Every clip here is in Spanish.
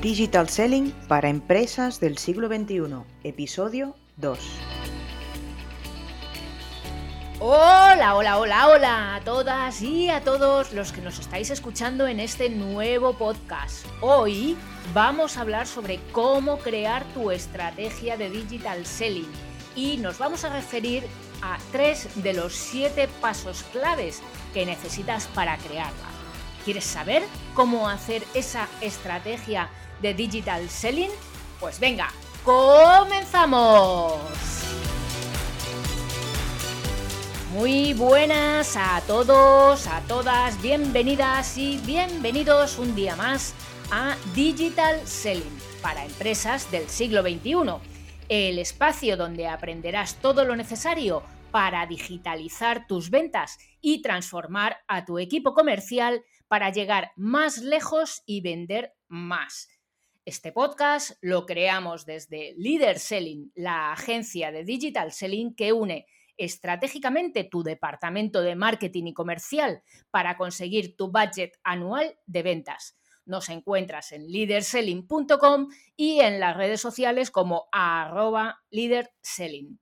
Digital Selling para empresas del siglo XXI, episodio 2. Hola, hola, hola, hola a todas y a todos los que nos estáis escuchando en este nuevo podcast. Hoy vamos a hablar sobre cómo crear tu estrategia de digital selling y nos vamos a referir a tres de los siete pasos claves que necesitas para crearla. ¿Quieres saber cómo hacer esa estrategia de digital selling? Pues venga, comenzamos. Muy buenas a todos, a todas, bienvenidas y bienvenidos un día más a Digital Selling para empresas del siglo XXI, el espacio donde aprenderás todo lo necesario para digitalizar tus ventas y transformar a tu equipo comercial para llegar más lejos y vender más. Este podcast lo creamos desde Leader Selling, la agencia de digital selling que une estratégicamente tu departamento de marketing y comercial para conseguir tu budget anual de ventas. Nos encuentras en leaderselling.com y en las redes sociales como arroba leaderselling.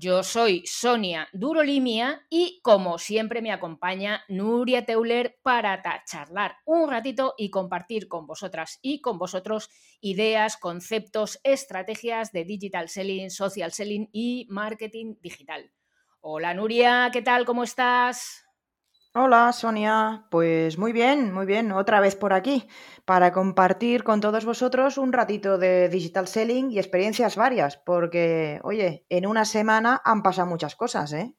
Yo soy Sonia Durolimia y como siempre me acompaña Nuria Teuler para charlar un ratito y compartir con vosotras y con vosotros ideas, conceptos, estrategias de digital selling, social selling y marketing digital. Hola Nuria, ¿qué tal? ¿Cómo estás? Hola Sonia, pues muy bien, muy bien, otra vez por aquí para compartir con todos vosotros un ratito de digital selling y experiencias varias, porque, oye, en una semana han pasado muchas cosas, ¿eh?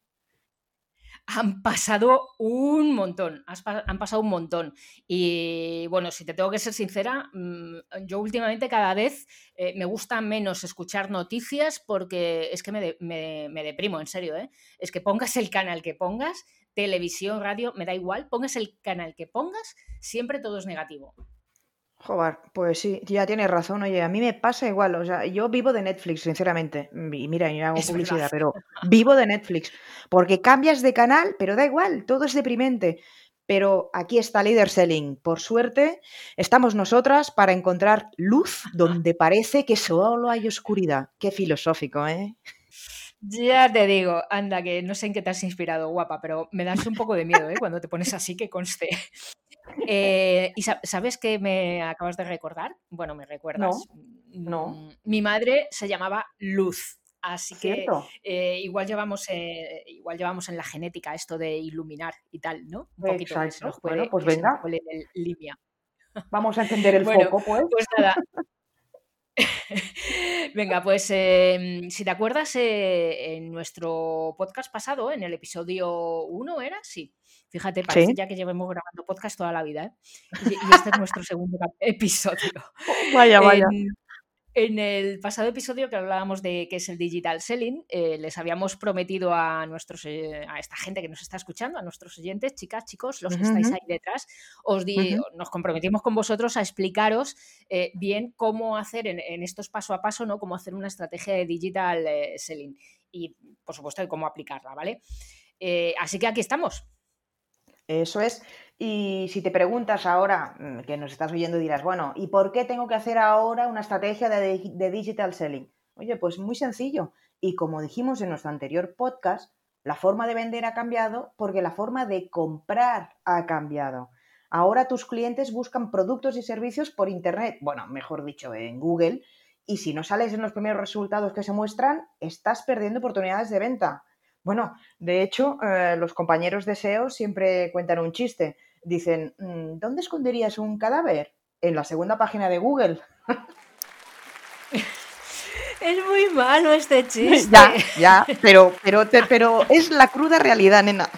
Han pasado un montón, han pasado un montón. Y bueno, si te tengo que ser sincera, mm, yo últimamente cada vez eh, me gusta menos escuchar noticias porque es que me, me deprimo, en serio, ¿eh? Es que pongas el canal que pongas, televisión, radio, me da igual, pongas el canal que pongas, siempre todo es negativo. Joder, pues sí, ya tienes razón. Oye, a mí me pasa igual. O sea, yo vivo de Netflix, sinceramente. Y mira, yo hago publicidad, pero vivo de Netflix. Porque cambias de canal, pero da igual, todo es deprimente. Pero aquí está Leader Selling. Por suerte, estamos nosotras para encontrar luz donde parece que solo hay oscuridad. Qué filosófico, ¿eh? Ya te digo, anda, que no sé en qué te has inspirado, guapa, pero me das un poco de miedo, ¿eh? Cuando te pones así, que conste. Eh, ¿Y sabes qué me acabas de recordar? Bueno, me recuerdas. No. Mm, mi madre se llamaba Luz. Así que eh, igual llevamos eh, igual llevamos en la genética esto de iluminar y tal, ¿no? Un poquito bueno, pues venga. línea. Vamos a encender el foco, pues. Pues nada, Venga, pues em, si te acuerdas, eh, en nuestro podcast pasado, en el episodio 1, ¿era? Sí. Fíjate, parece ya que llevamos grabando podcast toda la vida, ¿eh? y, este es nuestro segundo episodio. Vaya, vaya. En el pasado episodio que hablábamos de qué es el digital selling, eh, les habíamos prometido a nuestros eh, a esta gente que nos está escuchando, a nuestros oyentes, chicas, chicos, los que estáis ahí detrás, os nos comprometimos con vosotros a explicaros eh, bien cómo hacer en, estos paso a paso, ¿no? Cómo hacer una estrategia de digital selling y, por supuesto, cómo aplicarla, ¿vale? así que aquí estamos. Eso es. Y si te preguntas ahora, mm, que nos estás oyendo, dirás, bueno, ¿y por qué tengo que hacer ahora una estrategia de, digital selling? Oye, pues muy sencillo. Y como dijimos en nuestro anterior podcast, la forma de vender ha cambiado porque la forma de comprar ha cambiado. Ahora tus clientes buscan productos y servicios por Internet, bueno, mejor dicho, en Google, y si no sales en los primeros resultados que se muestran, estás perdiendo oportunidades de venta. Bueno, de hecho, eh, los compañeros de SEO siempre cuentan un chiste. Dicen, mm, ¿dónde esconderías un cadáver? En la segunda página de Google. Es muy malo este chiste. Ya, ya, pero, pero, pero es la cruda realidad, nena.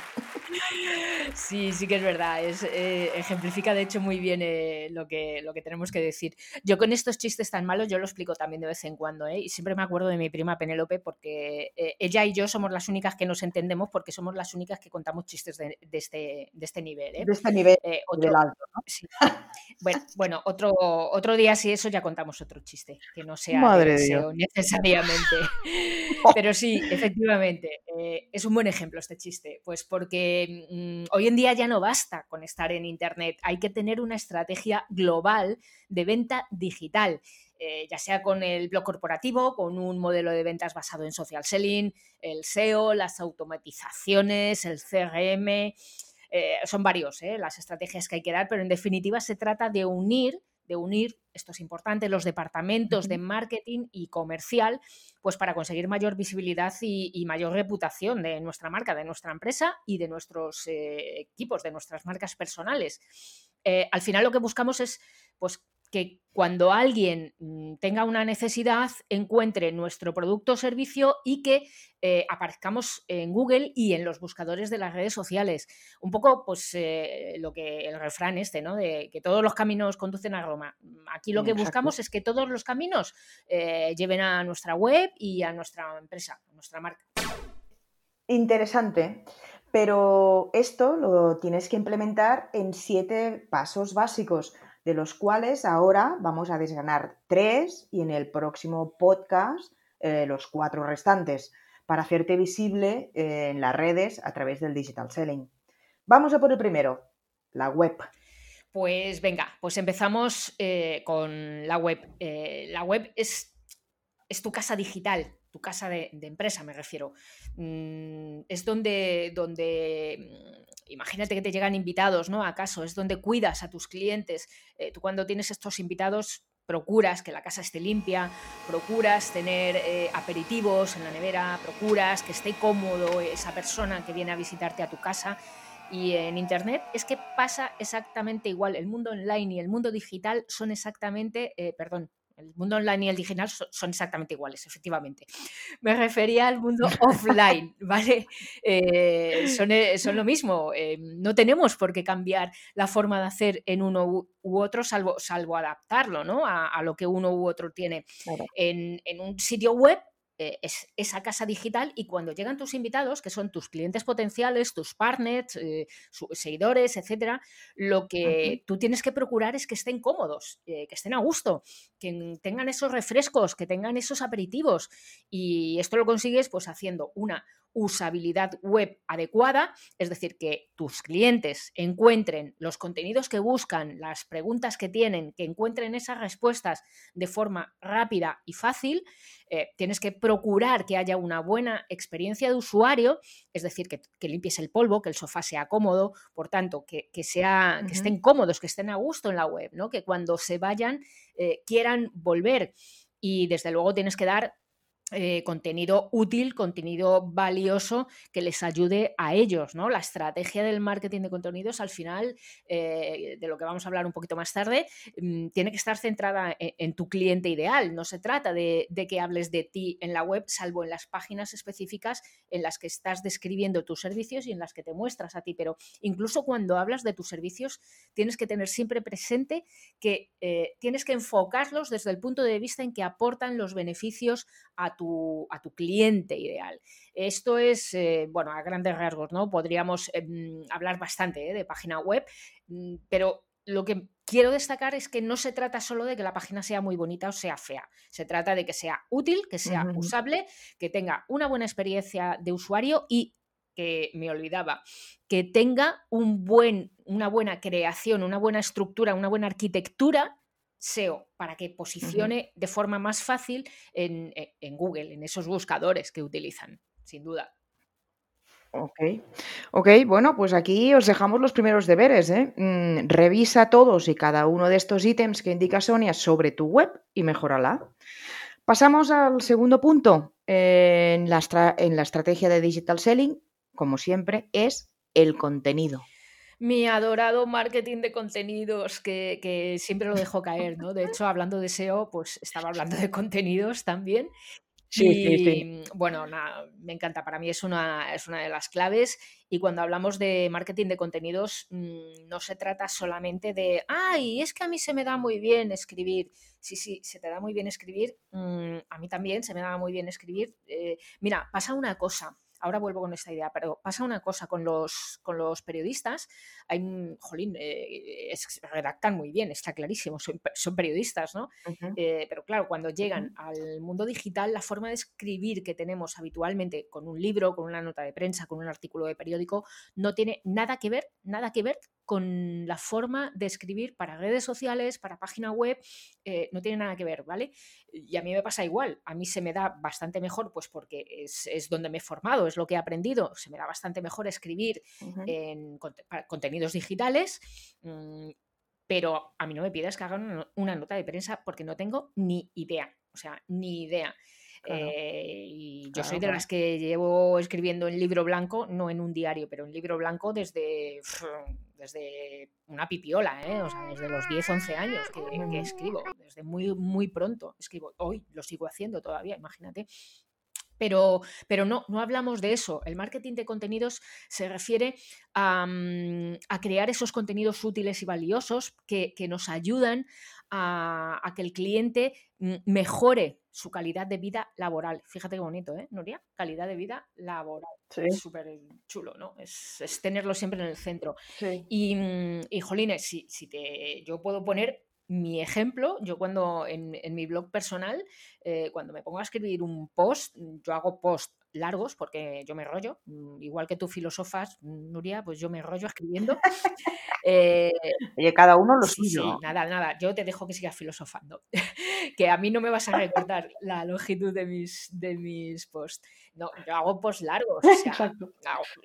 Sí, sí que es verdad. Es, eh, ejemplifica de hecho muy bien eh, lo, que, lo que tenemos que decir. Yo con estos chistes tan malos, yo lo explico también de vez en cuando. ¿eh? Y siempre me acuerdo de mi prima Penélope porque ella y yo somos las únicas que nos entendemos porque somos las únicas que contamos chistes de, este, de este nivel. De este nivel otro, alto, ¿no? sí. bueno, bueno otro, otro día si eso ya contamos otro chiste, que no sea necesariamente. Pero sí, efectivamente, es un buen ejemplo este chiste. Pues porque mm, hoy en día ya no basta con estar en Internet, hay que tener una estrategia global de venta digital. Eh, ya sea con el blog corporativo, con un modelo de ventas basado en social selling, el SEO, las automatizaciones, el CRM, eh, son varios eh, las estrategias que hay que dar, pero en definitiva se trata de unir de unir, esto es importante, los departamentos de marketing y comercial, pues para conseguir mayor visibilidad y, mayor reputación de nuestra marca, de nuestra empresa y de nuestros equipos, de nuestras marcas personales. al final lo que buscamos es pues que cuando alguien mm, tenga una necesidad encuentre nuestro producto o servicio y que eh, aparezcamos en Google y en los buscadores de las redes sociales. Un poco, pues, eh, lo que el refrán este, ¿no? De que todos los caminos conducen a Roma. Aquí lo que buscamos es que todos los caminos eh, lleven a nuestra web y a nuestra empresa, a nuestra marca. Interesante. Pero esto lo tienes que implementar en siete pasos básicos de los cuales ahora vamos a desganar tres y en el próximo podcast eh, los cuatro restantes para hacerte visible eh, en las redes a través del digital selling. Vamos a por el primero, la web. Pues venga, pues empezamos eh, con la web. la web es, es tu casa digital, tu casa de, empresa, me refiero. Mm, es donde, donde imagínate que te llegan invitados, ¿no? ¿Acaso? Es donde cuidas a tus clientes. Eh, tú cuando tienes estos invitados procuras que la casa esté limpia, procuras tener eh, aperitivos en la nevera, procuras que esté cómodo esa persona que viene a visitarte a tu casa. Y en Internet es que pasa exactamente igual. El mundo online y el mundo digital son exactamente, eh, perdón, el mundo online y el digital son, exactamente iguales, efectivamente. Me refería al mundo offline, ¿vale? Eh, eh, son, lo mismo. Eh, no tenemos por qué cambiar la forma de hacer en uno u, otro, salvo, salvo adaptarlo ¿no? a, lo que uno u otro tiene. En, en un sitio web eh, es esa casa digital y cuando llegan tus invitados, que son tus clientes potenciales, tus partners, eh, seguidores, etcétera, lo que tú tienes que procurar es que estén cómodos, eh, que estén a gusto, que tengan esos refrescos, que tengan esos aperitivos. Y esto lo consigues pues haciendo una usabilidad web adecuada, es decir, que tus clientes encuentren los contenidos que buscan, las preguntas que tienen, que encuentren esas respuestas de forma rápida y fácil, eh, tienes que procurar que haya una buena experiencia de usuario, es decir, que, limpies el polvo, que el sofá sea cómodo, por tanto, que, sea, que estén cómodos, que estén a gusto en la web, ¿no? que cuando se vayan eh, quieran volver. Y desde luego tienes que dar eh, contenido útil, contenido valioso que les ayude a ellos, ¿no? La estrategia del marketing de contenidos, al final, eh, de lo que vamos a hablar un poquito más tarde, mm, tiene que estar centrada e-, en, tu cliente ideal. No se trata de, que hables de ti en la web, salvo en las páginas específicas en las que estás describiendo tus servicios y en las que te muestras a ti. Pero incluso cuando hablas de tus servicios, tienes que tener siempre presente que eh, tienes que enfocarlos desde el punto de vista en que aportan los beneficios a tu a tu cliente ideal. Esto es, eh, bueno, a grandes rasgos, ¿no? Podríamos em, hablar bastante ¿eh? de página web, mm, pero lo que quiero destacar es que no se trata solo de que la página sea muy bonita o sea fea. Se trata de que sea útil, que sea usable, que tenga una buena experiencia de usuario y que me olvidaba, que tenga un buen, una buena creación, una buena estructura, una buena arquitectura SEO para que posicione de forma más fácil en, e, en, Google, en esos buscadores que utilizan, sin duda. Ok, ok, bueno, pues aquí os dejamos los primeros deberes. ¿eh? Mm, revisa todos y cada uno de estos ítems que indica Sonia sobre tu web y mejórala. Pasamos al segundo punto en la, en la estrategia de digital selling, como siempre, es el contenido mi adorado marketing de contenidos que, siempre lo dejo caer, ¿no? De hecho, hablando de SEO, pues estaba hablando de contenidos también. Sí, y, sí, bueno, me encanta, para mí es una, es una de las claves y cuando hablamos de marketing de contenidos mm, no se trata solamente de, ay, es que a mí se me da muy bien escribir. Sí, sí, se te da muy bien escribir, mm, a mí también se me da muy bien escribir. Eh, mira, pasa una cosa, ahora vuelvo con esta idea, pero pasa una cosa con los, con los periodistas, hay, jolín, eh, redactan muy bien, está clarísimo, son, periodistas, ¿no? Eh, pero claro, cuando llegan al mundo digital, la forma de escribir que tenemos habitualmente con un libro, con una nota de prensa, con un artículo de periódico, no tiene nada que ver, nada que ver con la forma de escribir para redes sociales, para página web, eh, no tiene nada que ver, ¿vale? Y a mí me pasa igual, a mí se me da bastante mejor, pues porque es, donde me he formado, es lo que he aprendido, se me da bastante mejor escribir en contenidos digitales. Mm, pero a mí no me pidas que haga una nota de prensa porque no tengo ni idea, o sea, ni idea. Eh, y yo soy de las que llevo escribiendo en libro blanco, no en un diario, pero en libro blanco desde, desde una pipiola, ¿eh? o sea, desde los 10, 11 años que, escribo, desde muy, muy pronto escribo. Hoy lo sigo haciendo todavía, imagínate. Pero, pero, no, no hablamos de eso. El marketing de contenidos se refiere a, mm, crear esos contenidos útiles y valiosos que, que nos ayudan a, que el cliente mm, mejore su calidad de vida laboral. Fíjate qué bonito, ¿eh, Nuria? Calidad de vida laboral. Es súper chulo, ¿no? Es, tenerlo siempre en el centro. Y, y, jolines, si, si te, yo puedo poner mi ejemplo, yo cuando en, mi blog personal, eh, cuando me pongo a escribir un post, yo hago post largos porque yo me rollo, mm, igual que tú filosofas, Nuria, pues yo me rollo escribiendo. Eh, Oye, cada uno lo suyo. Sí, nada, nada, yo te dejo que sigas filosofando, que a mí no me vas a recordar la longitud de mis, de mis posts. No, yo hago posts largos,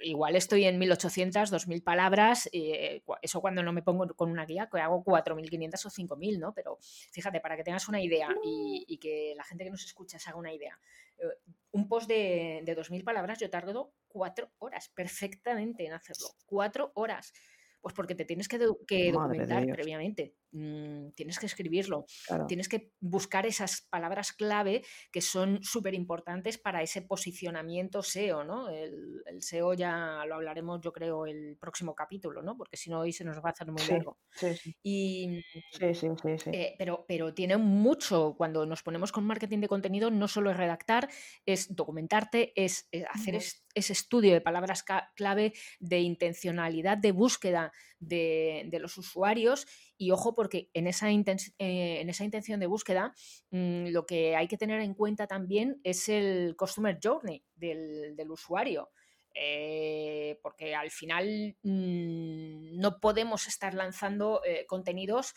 igual estoy en 1800, 2000 palabras, eh, eso cuando no me pongo con una guía, que hago 4500 o 5000, ¿no? Pero fíjate, para que tengas una idea y, y que la gente que nos escucha se haga una idea, eh, un post de, de 2.000 palabras yo tardo cuatro horas perfectamente en hacerlo. Cuatro horas. Pues porque te tienes que, documentar previamente, mm, tienes que escribirlo, tienes que buscar esas palabras clave que son súper importantes para ese posicionamiento SEO, ¿no? El, SEO ya lo hablaremos, yo creo, el próximo capítulo, ¿no? Porque si no, hoy se nos va a hacer muy largo. Sí, sí. Y, eh, pero, pero tiene mucho, cuando nos ponemos con marketing de contenido, no solo es redactar, es documentarte, es, eh, hacer ese estudio de palabras clave, de intencionalidad de búsqueda de, los usuarios. Y ojo, porque en esa, eh, en esa intención de búsqueda, mm, lo que hay que tener en cuenta también es el customer journey del, usuario. Eh, porque al final mm, no podemos estar lanzando eh, contenidos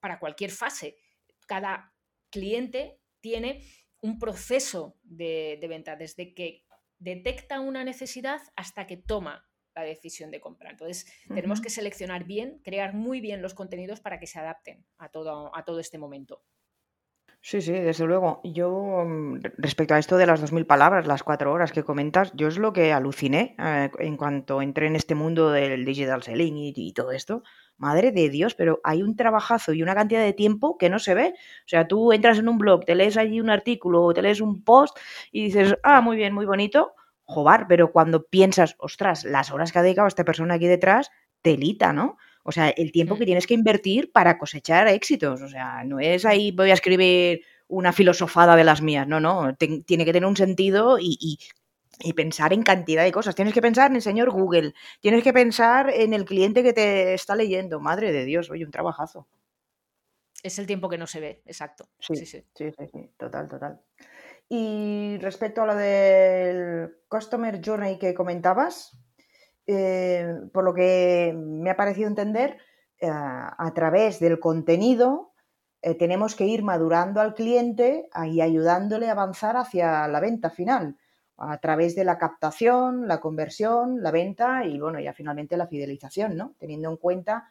para cualquier fase. Cada cliente tiene un proceso de, venta, desde que detecta una necesidad hasta que toma la decisión de compra. Entonces, tenemos que seleccionar bien, crear muy bien los contenidos para que se adapten a todo, a todo este momento. Sí, sí, desde luego. Yo, mm, respecto a esto de las 2.000 palabras, las cuatro horas que comentas, yo es lo que aluciné eh, en cuanto entré en este mundo del digital selling y, todo esto. Madre de Dios, pero hay un trabajazo y una cantidad de tiempo que no se ve. O sea, tú entras en un blog, te lees allí un artículo o te lees un post y dices, ah, muy bien, muy bonito, jobar, pero cuando piensas, ostras, las horas que ha dedicado esta persona aquí detrás, telita, ¿no? O sea, el tiempo que mm. tienes que invertir para cosechar éxitos. O sea, no es ahí voy a escribir una filosofada de las mías, no, no, tiene que tener un sentido y, y, pensar en cantidad de cosas. Tienes que pensar en el señor Google, tienes que pensar en el cliente que te está leyendo. Madre de Dios, oye, un trabajazo. Es el tiempo que no se ve, exacto. sí, sí, sí, sí, sí total, total. Y respecto a lo del Customer Journey que comentabas, eh, por lo que me ha parecido entender, eh, a través del contenido eh, tenemos que ir madurando al cliente y ayudándole a avanzar hacia la venta final, a través de la captación, la conversión, la venta y bueno, ya finalmente la fidelización, ¿no? Teniendo en cuenta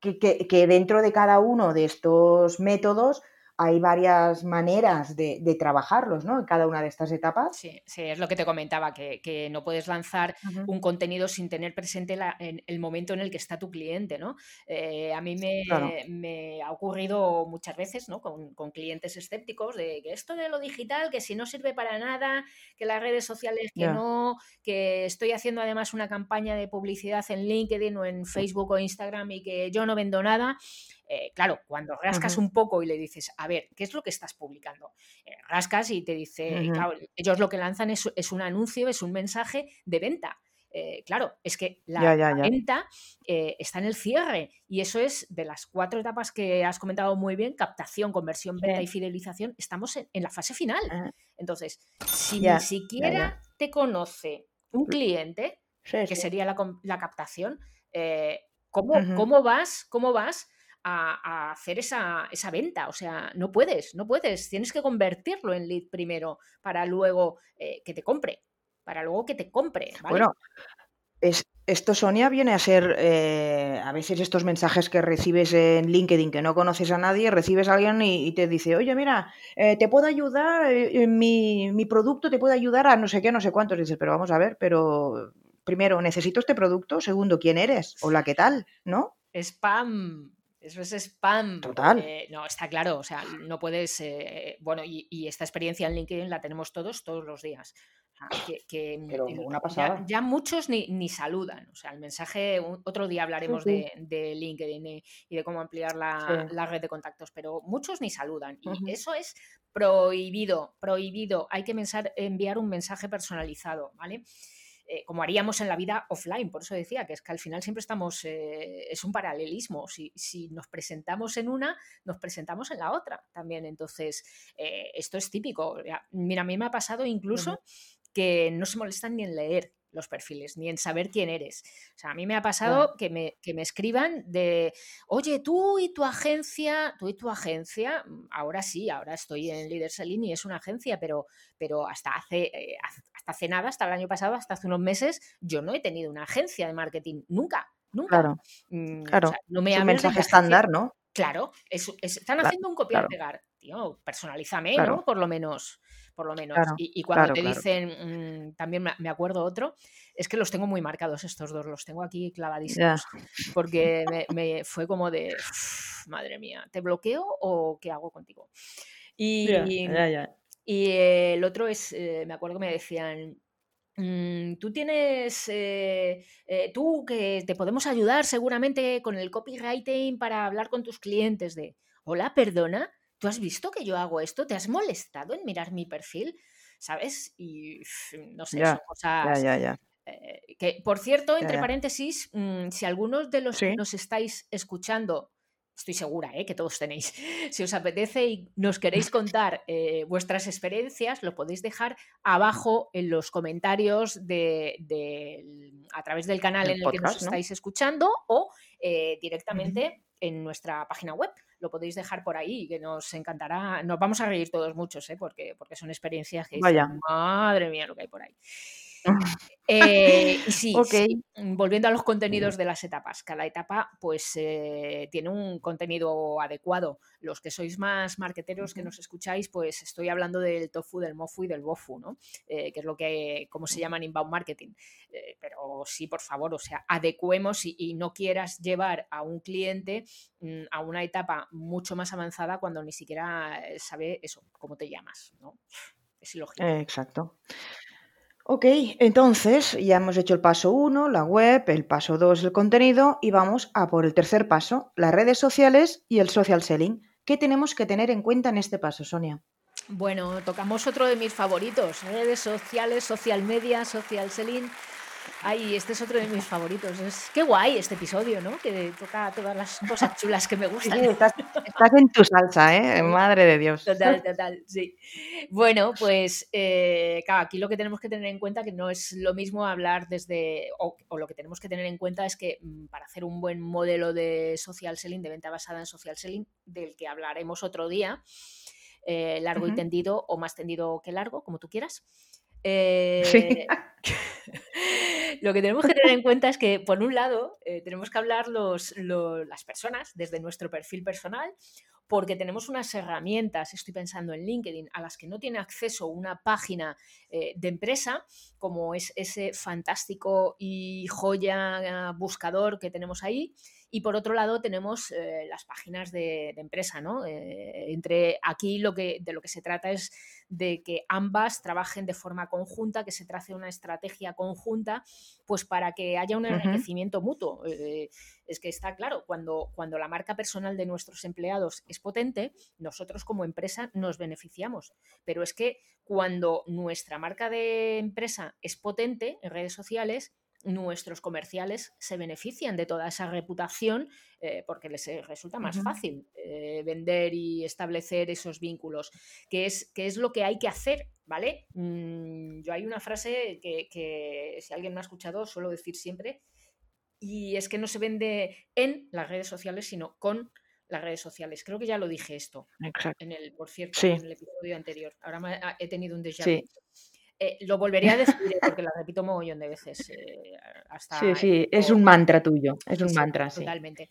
que dentro de cada uno de estos métodos hay varias maneras de, trabajarlos, ¿no? En cada una de estas etapas. Sí, sí es lo que te comentaba, que, no puedes lanzar un contenido sin tener presente el momento en el que está tu cliente, ¿no? Eh, a mí me, ha ocurrido muchas veces, ¿no? Con, clientes escépticos de que esto de lo digital, que si no sirve para nada, que las redes sociales que no, que estoy haciendo además una campaña de publicidad en LinkedIn o en Facebook o Instagram y que yo no vendo nada. Eh, claro, cuando rascas un poco y le dices, a ver, ¿qué es lo que estás publicando? Eh, rascas y te dice, claro, ellos lo que lanzan es, es, un anuncio, es un mensaje de venta. Eh, claro, es que la, venta eh, está en el cierre y eso es de las cuatro etapas que has comentado muy bien, captación, conversión, venta y fidelización, estamos en, la fase final. Ah. Entonces, si ni siquiera te conoce un cliente, que sería la, captación, eh, ¿cómo, vas? ¿Cómo vas? A, hacer esa, esa, venta. O sea, no puedes, no puedes. Tienes que convertirlo en lead primero para luego que te compre para luego que te compre. Bueno, es, esto, Sonia, viene a ser eh, a veces estos mensajes que recibes en LinkedIn que no conoces a nadie, recibes a alguien y, te dice, oye, mira, eh, te puedo ayudar, eh, mi, mi, producto te puede ayudar a no sé qué, no sé cuántos. dices, pero vamos a ver, pero primero, necesito este producto, segundo, ¿quién eres? Hola, ¿qué tal? ¿No? Spam. Eso es spam. Total. no, está claro. O sea, no puedes. bueno, y, y, esta experiencia en LinkedIn la tenemos todos, todos los días. Que, mm, Ya, muchos ni, saludan. O sea, el mensaje, otro día hablaremos De, LinkedIn y, de cómo ampliar la, red de contactos, pero muchos ni saludan. Y eso es prohibido, prohibido. Hay que enviar un mensaje personalizado, ¿vale? Eh, como haríamos en la vida offline. Por eso decía que es que al final siempre estamos, eh, es un paralelismo. Si, nos presentamos en una, nos presentamos en la otra también. Entonces, eh, esto es típico. Mira, a mí me ha pasado incluso que no se molestan ni en leer los perfiles, ni en saber quién eres. O sea, a mí me ha pasado que, me, que, me, escriban de, oye, tú y tu agencia, tú y tu agencia, mm, ahora sí, ahora estoy en Leader Selling y es una agencia, pero, pero hasta, hace, eh, hasta hace nada, hasta el año pasado, hasta hace unos meses, yo no he tenido una agencia de marketing, nunca, nunca. Claro, mm, claro. no me es un mensaje estándar, ¿no? Claro, están haciendo un copiar-pegar, tío, personalízame, ¿no? Por lo menos por lo menos. y, cuando te dicen, mm, también me acuerdo otro, es que los tengo muy marcados estos dos, los tengo aquí clavadísimos, porque me, fue como de, madre mía, ¿te bloqueo o qué hago contigo? Y, y el otro es, eh, me acuerdo que me decían, mm, tú tienes, eh, eh, tú que te podemos ayudar seguramente con el copywriting para hablar con tus clientes de, hola, perdona, ¿tú has visto que yo hago esto? ¿Te has molestado en mirar mi perfil? ¿Sabes? Y no sé, son cosas... Ya, ya, eh, que, por cierto, entre paréntesis, mm, si algunos de los que nos estáis escuchando, estoy segura ¿eh? que todos tenéis, si os apetece y nos queréis contar eh, vuestras experiencias, lo podéis dejar abajo en los comentarios de, a través del canal en el que nos estáis escuchando o directamente en nuestra página web lo podéis dejar por ahí, que nos encantará. Nos vamos a reír todos muchos, ¿eh? porque, porque son experiencias que madre mía lo que hay por ahí. Eh, y sí, mm, volviendo a los contenidos de las etapas, cada etapa pues eh, tiene un contenido adecuado. Los que sois más marqueteros que nos escucháis, pues estoy hablando del tofu, del mofu y del bofu, ¿no? Eh, que es lo que, como se llama en inbound marketing. pero sí, por favor, o sea, adecuemos y, no quieras llevar a un cliente mm, a una etapa mucho más avanzada cuando ni siquiera sabe eso, cómo te llamas, ¿no? Es ilógico. Exacto. Ok, entonces ya hemos hecho el paso 1, la web, el paso 2, el contenido, y vamos a por el tercer paso, las redes sociales y el social selling. ¿Qué tenemos que tener en cuenta en este paso, Sonia? Bueno, tocamos otro de mis favoritos, redes sociales, social media, social selling. Ay, este es otro de mis favoritos. Es qué guay este episodio, ¿no? Que toca todas las cosas chulas que me gustan. Sí, estás, en tu salsa, ¿eh? Madre de Dios. Total, total, sí. Bueno, pues eh, claro, aquí lo que tenemos que tener en cuenta que no es lo mismo hablar desde, o, lo que tenemos que tener en cuenta es que mm, para hacer un buen modelo de social selling, de venta basada en social selling, del que hablaremos otro día, eh, largo y tendido o más tendido que largo, como tú quieras. Eh, lo que tenemos que tener en cuenta es que, por un lado, eh, tenemos que hablar los, las personas desde nuestro perfil personal, porque tenemos unas herramientas, estoy pensando en LinkedIn, a las que no tiene acceso una página eh, de empresa, como es ese fantástico y joya buscador que tenemos ahí, Y por otro lado tenemos eh, las páginas de, empresa, ¿no? entre aquí lo que, de lo que se trata es de que ambas trabajen de forma conjunta, que se trace una estrategia conjunta, pues para que haya un enriquecimiento mutuo. es que está claro, cuando, cuando la marca personal de nuestros empleados es potente, nosotros como empresa nos beneficiamos. Pero es que cuando nuestra marca de empresa es potente en redes sociales, nuestros comerciales se benefician de toda esa reputación eh, porque les eh, resulta más fácil eh, vender y establecer esos vínculos, que es, que es lo que hay que hacer, ¿vale? Mm, yo hay una frase que, que, si alguien me ha escuchado suelo decir siempre, y es que no se vende en las redes sociales, sino con las redes sociales. Creo que ya lo dije esto, en el, por cierto, en el episodio anterior. Ahora he tenido un déjà vu. Eh, lo volvería a decir eh, porque la repito mogollón de veces. Eh, hasta sí, sí, es un mantra tuyo, es un mantra, sí. Totalmente.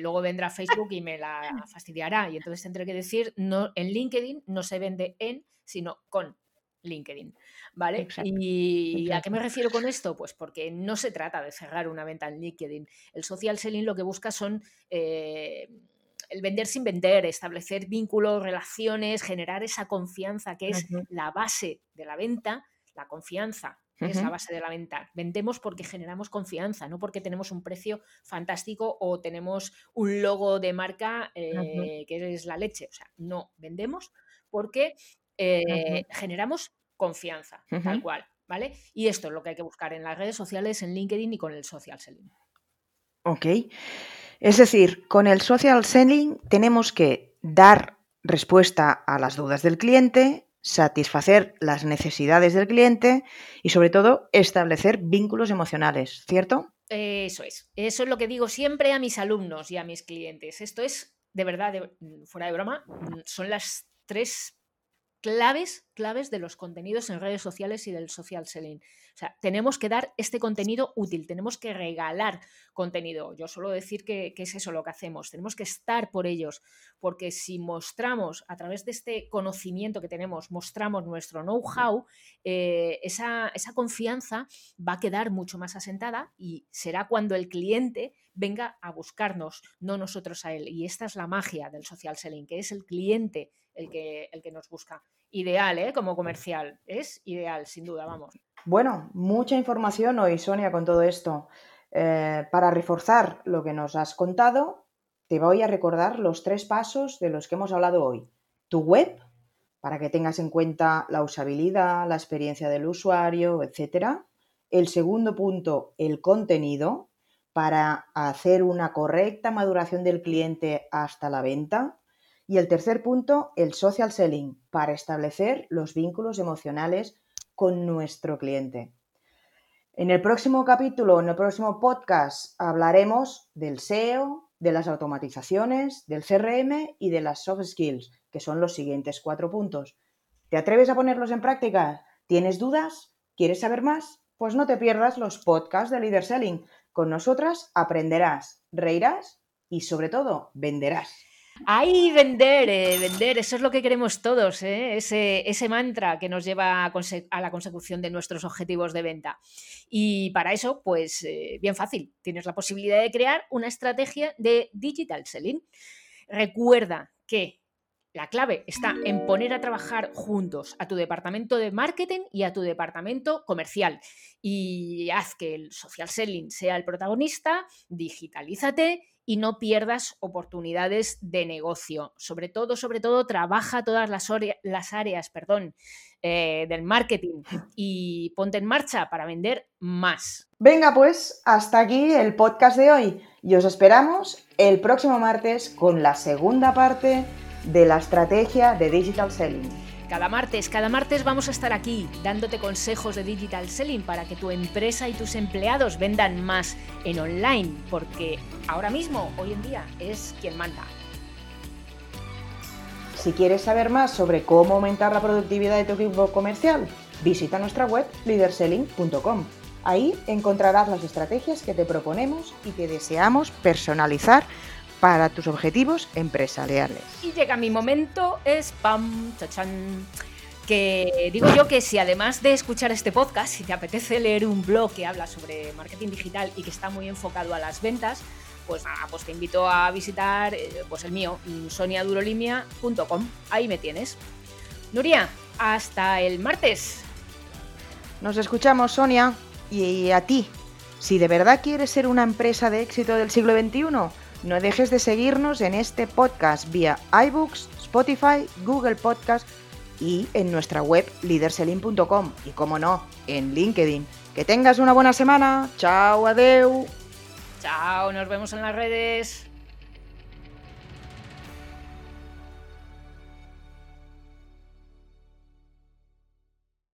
luego vendrá Facebook y me la fastidiará y entonces tendré que decir, no, en LinkedIn no se vende en, sino con LinkedIn, ¿vale? ¿Y a qué me refiero con esto? Pues porque no se trata de cerrar una venta en LinkedIn. El social selling lo que busca son el vender sin vender, establecer vínculos, relaciones, generar esa confianza que es la base de la venta, la confianza es la base de la venta. Vendemos porque generamos confianza, no porque tenemos un precio fantástico o tenemos un logo de marca eh, que es la leche. O sea, no, vendemos porque eh, generamos confianza, tal cual, ¿vale? Y esto es lo que hay que buscar en las redes sociales, en LinkedIn y con el social selling. Ok. Es decir, con el social selling tenemos que dar respuesta a las dudas del cliente, satisfacer las necesidades del cliente y sobre todo establecer vínculos emocionales, ¿cierto? Eso es. Eso es lo que digo siempre a mis alumnos y a mis clientes. Esto es, de verdad, fuera de broma, son las tres claves, claves de los contenidos en redes sociales y del social selling. O sea, tenemos que dar este contenido útil, tenemos que regalar contenido. Yo suelo decir que, es eso lo que hacemos, tenemos que estar por ellos, porque si mostramos a través de este conocimiento que tenemos, mostramos nuestro know-how, eh, esa, esa confianza va a quedar mucho más asentada y será cuando el cliente venga a buscarnos, no nosotros a él. Y esta es la magia del social selling, que es el cliente el que, el que nos busca. Ideal, ¿eh? Como comercial. Es ideal, sin duda, vamos. Bueno, mucha información hoy, Sonia, con todo esto. Eh, para reforzar lo que nos has contado, te voy a recordar los tres pasos de los que hemos hablado hoy. Tu web, para que tengas en cuenta la usabilidad, la experiencia del usuario, etc. El segundo punto, el contenido, para hacer una correcta maduración del cliente hasta la venta. Y el tercer punto, el social selling, para establecer los vínculos emocionales con nuestro cliente. En el próximo capítulo, en el próximo podcast, hablaremos del SEO, de las automatizaciones, del CRM y de las soft skills, que son los siguientes cuatro puntos. ¿Te atreves a ponerlos en práctica? ¿Tienes dudas? ¿Quieres saber más? Pues no te pierdas los podcasts de Leader Selling. Con nosotras aprenderás, reirás y sobre todo venderás. Ahí vender, eh, vender, eso es lo que queremos todos, ¿eh? ese, mantra que nos lleva a, la consecución de nuestros objetivos de venta. Y para eso, pues eh, bien fácil, tienes la posibilidad de crear una estrategia de digital selling. Recuerda que la clave está en poner a trabajar juntos a tu departamento de marketing y a tu departamento comercial. Y haz que el social selling sea el protagonista, digitalízate y no pierdas oportunidades de negocio. Sobre todo, sobre todo, trabaja todas las, áreas perdón, eh, del marketing y ponte en marcha para vender más. Venga, pues hasta aquí el podcast de hoy y os esperamos el próximo martes con la segunda parte de la estrategia de Digital Selling. Cada martes, cada martes vamos a estar aquí dándote consejos de digital selling para que tu empresa y tus empleados vendan más en online, porque ahora mismo, hoy en día, es quien manda. Si quieres saber más sobre cómo aumentar la productividad de tu equipo comercial, visita nuestra web leaderselling.com. Ahí encontrarás las estrategias que te proponemos y que deseamos personalizar para tus objetivos empresariales. Y llega mi momento, spam, chachan. Que digo yo que si además de escuchar este podcast, si te apetece leer un blog que habla sobre marketing digital y que está muy enfocado a las ventas, pues nada, pues te invito a visitar eh, pues el mío, soniadurolimia.com. Ahí me tienes. Nuria, hasta el martes. Nos escuchamos, Sonia, y a ti. Si de verdad quieres ser una empresa de éxito del siglo XXI, no dejes de seguirnos en este podcast vía iBooks, Spotify, Google Podcast y en nuestra web leaderselling.com y como no, en LinkedIn. Que tengas una buena semana. Chao, adeu. Chao, nos vemos en las redes.